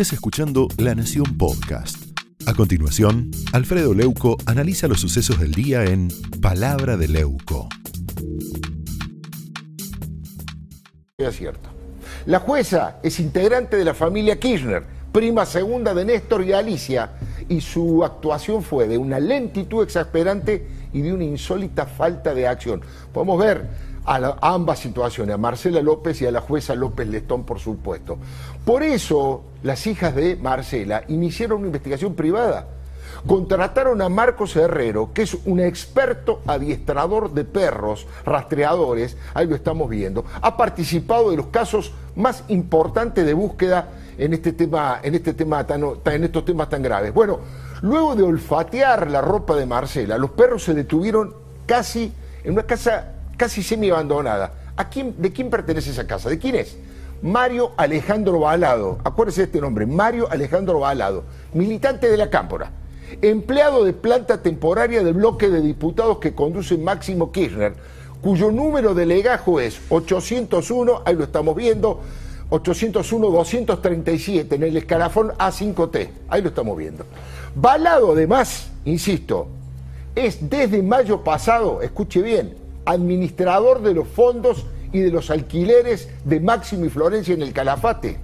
estés escuchando La Nación Podcast. A continuación, Alfredo Leuco analiza los sucesos del día en Palabra de Leuco. Es cierto. La jueza es integrante de la familia Kirchner, prima segunda de Néstor y Alicia, y su actuación fue de una lentitud exasperante y de una insólita falta de acción. Podemos ver a, ambas situaciones, a Marcela López y a la jueza López Letón, por supuesto. Por eso, las hijas de Marcela iniciaron una investigación privada. Contrataron a Marcos Herrero, que es un experto adiestrador de perros, rastreadores, ahí lo estamos viendo. Ha participado de los casos más importantes de búsqueda en este tema, en este tema en estos temas tan graves. Bueno, luego de olfatear la ropa de Marcela, los perros se detuvieron casi en una casa casi semi abandonada. ¿A quién, ¿De quién pertenece esa casa? ¿De quién es? Mario Alejandro Balado, acuérdese de este nombre, Mario Alejandro Balado, militante de la Cámpora, empleado de planta temporaria del bloque de diputados que conduce Máximo Kirchner, cuyo número de legajo es 801, ahí lo estamos viendo, 801-237 en el escalafón A5T, ahí lo estamos viendo. Balado además, insisto, es desde mayo pasado, escuche bien, administrador de los fondos y de los alquileres de Máximo y Florencia en el Calafate.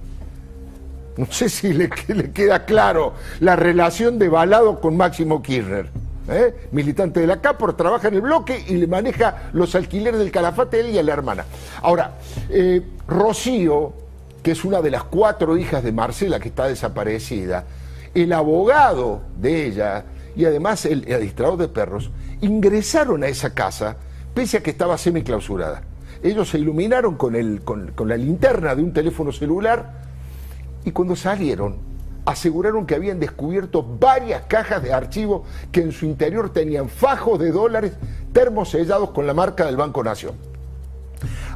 No sé si le, queda claro la relación de Balado con Máximo Kirchner. ¿eh? Militante de la CAPOR, trabaja en el bloque y le maneja los alquileres del Calafate él y a la hermana. Ahora, eh, Rocío, que es una de las cuatro hijas de Marcela que está desaparecida, el abogado de ella y además el administrador de perros, ingresaron a esa casa pese a que estaba semiclausurada. Ellos se iluminaron con, el, con, la linterna de un teléfono celular y cuando salieron aseguraron que habían descubierto varias cajas de archivo que en su interior tenían fajos de dólares termosellados con la marca del Banco Nación.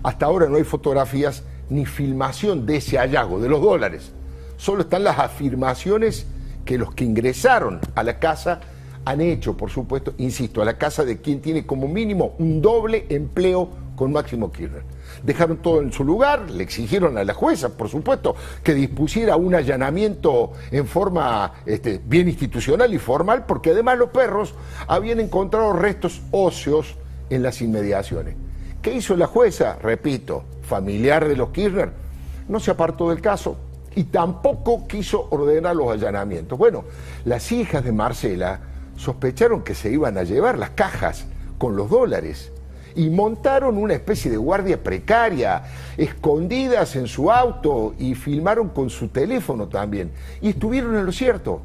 Hasta ahora no hay fotografías ni filmación de ese hallazgo, de los dólares. Solo están las afirmaciones que los que ingresaron a la casa han hecho, por supuesto, insisto, a la casa de quien tiene como mínimo un doble empleo con Máximo Kirchner. Dejaron todo en su lugar, le exigieron a la jueza, por supuesto, que dispusiera un allanamiento en forma este, bien institucional y formal, porque además los perros habían encontrado restos óseos en las inmediaciones. ¿Qué hizo la jueza? Repito, familiar de los Kirchner, no se apartó del caso y tampoco quiso ordenar los allanamientos. Bueno, las hijas de Marcela sospecharon que se iban a llevar las cajas con los dólares y montaron una especie de guardia precaria, escondidas en su auto y filmaron con su teléfono también. Y estuvieron en lo cierto.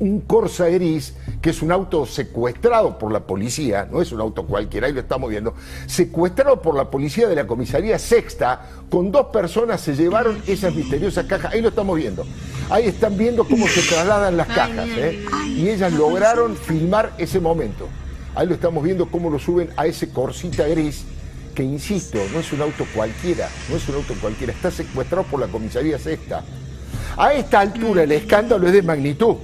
Un Corsa Gris, que es un auto secuestrado por la policía, no es un auto cualquiera, ahí lo estamos viendo, secuestrado por la policía de la comisaría sexta, con dos personas se llevaron esas misteriosas cajas, ahí lo estamos viendo. Ahí están viendo cómo se trasladan las cajas. ¿eh? Y ellas lograron filmar ese momento. Ahí lo estamos viendo cómo lo suben a ese corsita gris que, insisto, no es un auto cualquiera, no es un auto cualquiera, está secuestrado por la comisaría sexta. A esta altura el escándalo es de magnitud.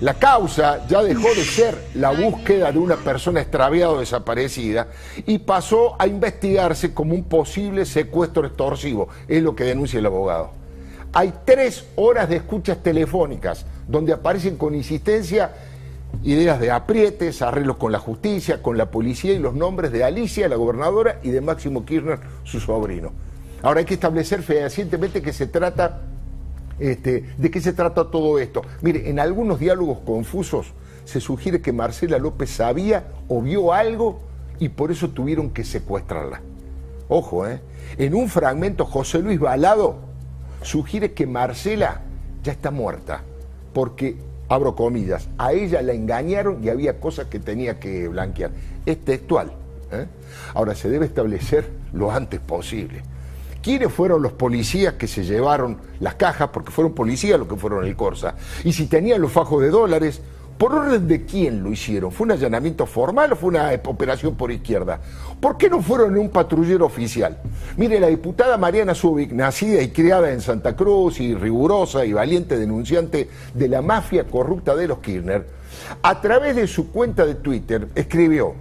La causa ya dejó de ser la búsqueda de una persona extraviada o desaparecida y pasó a investigarse como un posible secuestro extorsivo, es lo que denuncia el abogado hay tres horas de escuchas telefónicas donde aparecen con insistencia ideas de aprietes, arreglos con la justicia, con la policía y los nombres de Alicia, la gobernadora, y de Máximo Kirchner, su sobrino. Ahora hay que establecer fehacientemente que se trata, este, de qué se trata todo esto. Mire, en algunos diálogos confusos se sugiere que Marcela López sabía o vio algo y por eso tuvieron que secuestrarla. Ojo, ¿eh? En un fragmento, José Luis Balado sugiere que Marcela ya está muerta, porque, abro comillas, a ella la engañaron y había cosas que tenía que blanquear. Es textual. ¿eh? Ahora se debe establecer lo antes posible. ¿Quiénes fueron los policías que se llevaron las cajas? Porque fueron policías los que fueron el Corsa. Y si tenían los fajos de dólares, ¿Por orden de quién lo hicieron? ¿Fue un allanamiento formal o fue una operación por izquierda? ¿Por qué no fueron en un patrullero oficial? Mire, la diputada Mariana Zubik, nacida y criada en Santa Cruz y rigurosa y valiente denunciante de la mafia corrupta de los Kirchner, a través de su cuenta de Twitter escribió,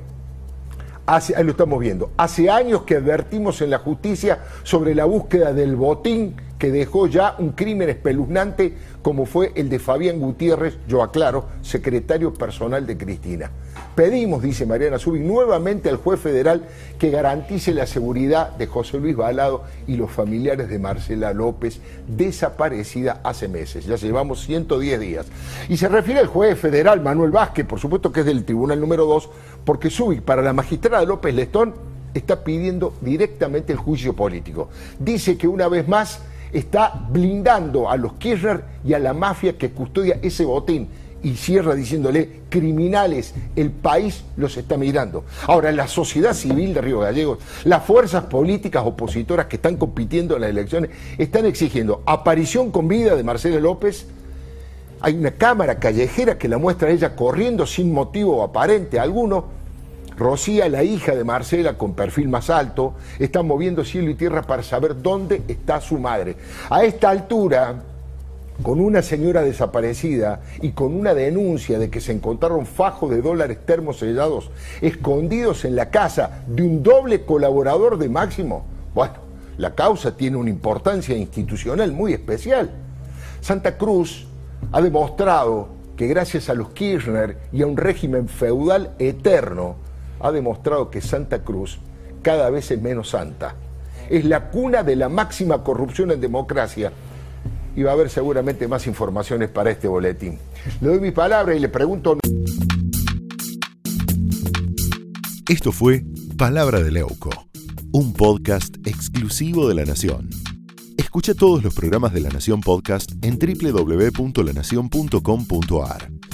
hace, ahí lo estamos viendo, hace años que advertimos en la justicia sobre la búsqueda del botín que dejó ya un crimen espeluznante como fue el de Fabián Gutiérrez, yo aclaro, secretario personal de Cristina. Pedimos, dice Mariana Zubi, nuevamente al juez federal que garantice la seguridad de José Luis Balado y los familiares de Marcela López, desaparecida hace meses. Ya llevamos 110 días. Y se refiere al juez federal Manuel Vázquez, por supuesto que es del tribunal número 2, porque Zubi, para la magistrada López Lestón, está pidiendo directamente el juicio político. Dice que una vez más está blindando a los Kirchner y a la mafia que custodia ese botín y cierra diciéndole, criminales, el país los está mirando. Ahora, la sociedad civil de Río Gallegos, las fuerzas políticas opositoras que están compitiendo en las elecciones, están exigiendo aparición con vida de Marcelo López. Hay una cámara callejera que la muestra ella corriendo sin motivo aparente alguno Rocía, la hija de Marcela, con perfil más alto, está moviendo cielo y tierra para saber dónde está su madre. A esta altura, con una señora desaparecida y con una denuncia de que se encontraron fajos de dólares termosellados escondidos en la casa de un doble colaborador de Máximo, bueno, la causa tiene una importancia institucional muy especial. Santa Cruz ha demostrado que gracias a los Kirchner y a un régimen feudal eterno, ha demostrado que Santa Cruz cada vez es menos santa. Es la cuna de la máxima corrupción en democracia. Y va a haber seguramente más informaciones para este boletín. Le doy mi palabra y le pregunto... Esto fue Palabra de Leuco, un podcast exclusivo de La Nación. Escucha todos los programas de La Nación Podcast en www.lanacion.com.ar.